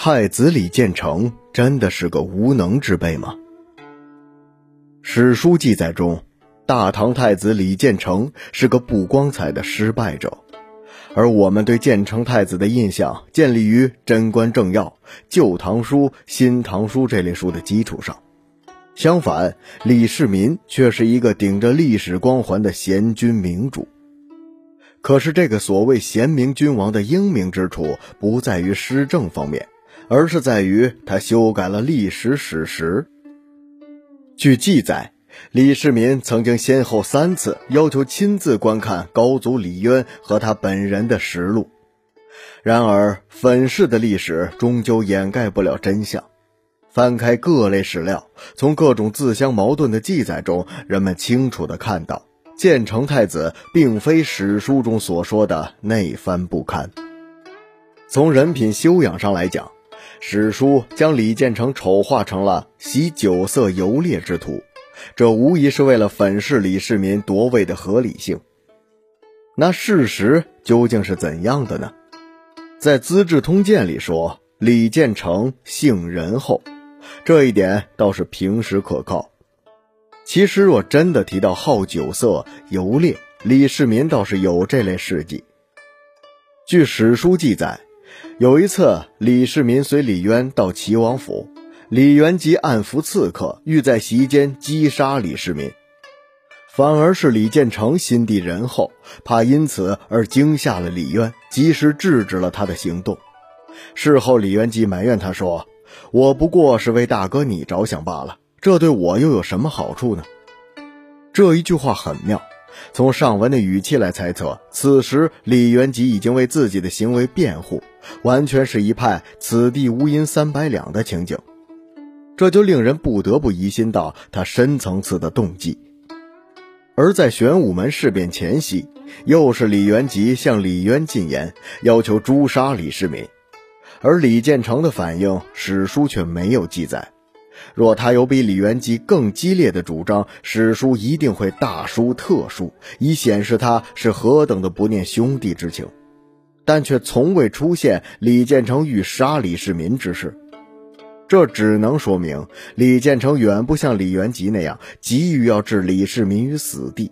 太子李建成真的是个无能之辈吗？史书记载中，大唐太子李建成是个不光彩的失败者，而我们对建成太子的印象建立于《贞观政要》《旧唐书》《新唐书》这类书的基础上。相反，李世民却是一个顶着历史光环的贤君明主。可是，这个所谓贤明君王的英明之处，不在于施政方面。而是在于他修改了历史史实。据记载，李世民曾经先后三次要求亲自观看高祖李渊和他本人的实录。然而，粉饰的历史终究掩盖不了真相。翻开各类史料，从各种自相矛盾的记载中，人们清楚地看到，建成太子并非史书中所说的那番不堪。从人品修养上来讲，史书将李建成丑化成了喜酒色游猎之徒，这无疑是为了粉饰李世民夺位的合理性。那事实究竟是怎样的呢？在《资治通鉴》里说，李建成性仁厚，这一点倒是平实可靠。其实，若真的提到好酒色游猎，李世民倒是有这类事迹。据史书记载。有一次，李世民随李渊到齐王府，李元吉暗伏刺客，欲在席间击杀李世民，反而是李建成心地仁厚，怕因此而惊吓了李渊，及时制止了他的行动。事后，李元吉埋怨他说：“我不过是为大哥你着想罢了，这对我又有什么好处呢？”这一句话很妙。从上文的语气来猜测，此时李元吉已经为自己的行为辩护，完全是一派“此地无银三百两”的情景，这就令人不得不疑心到他深层次的动机。而在玄武门事变前夕，又是李元吉向李渊进言，要求诛杀李世民，而李建成的反应，史书却没有记载。若他有比李元吉更激烈的主张，史书一定会大书特书，以显示他是何等的不念兄弟之情。但却从未出现李建成欲杀李世民之事，这只能说明李建成远不像李元吉那样急于要置李世民于死地。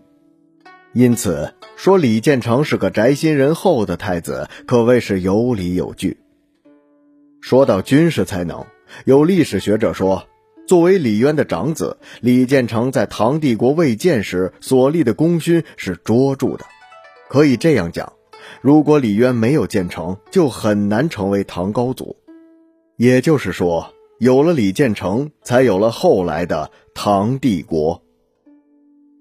因此，说李建成是个宅心仁厚的太子，可谓是有理有据。说到军事才能，有历史学者说。作为李渊的长子，李建成在唐帝国未建时所立的功勋是卓著的。可以这样讲，如果李渊没有建成就很难成为唐高祖。也就是说，有了李建成，才有了后来的唐帝国。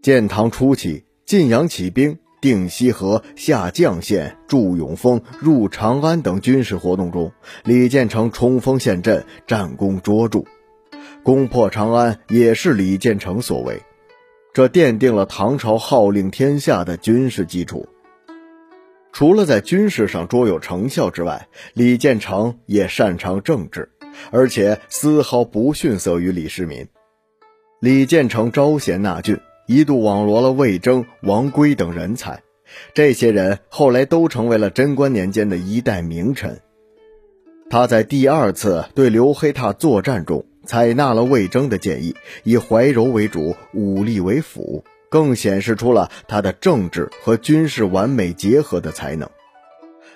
建唐初期，晋阳起兵，定西河、下绛县、筑永丰、入长安等军事活动中，李建成冲锋陷阵，战功卓著。攻破长安也是李建成所为，这奠定了唐朝号令天下的军事基础。除了在军事上卓有成效之外，李建成也擅长政治，而且丝毫不逊色于李世民。李建成招贤纳俊，一度网罗了魏征、王圭等人才，这些人后来都成为了贞观年间的一代名臣。他在第二次对刘黑闼作战中。采纳了魏征的建议，以怀柔为主，武力为辅，更显示出了他的政治和军事完美结合的才能。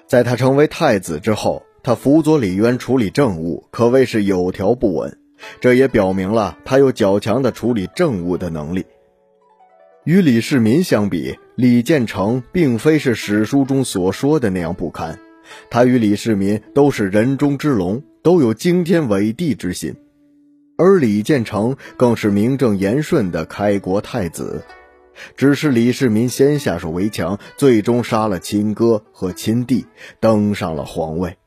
在他成为太子之后，他辅佐李渊处理政务，可谓是有条不紊。这也表明了他有较强的处理政务的能力。与李世民相比，李建成并非是史书中所说的那样不堪，他与李世民都是人中之龙，都有惊天伟地之心。而李建成更是名正言顺的开国太子，只是李世民先下手为强，最终杀了亲哥和亲弟，登上了皇位。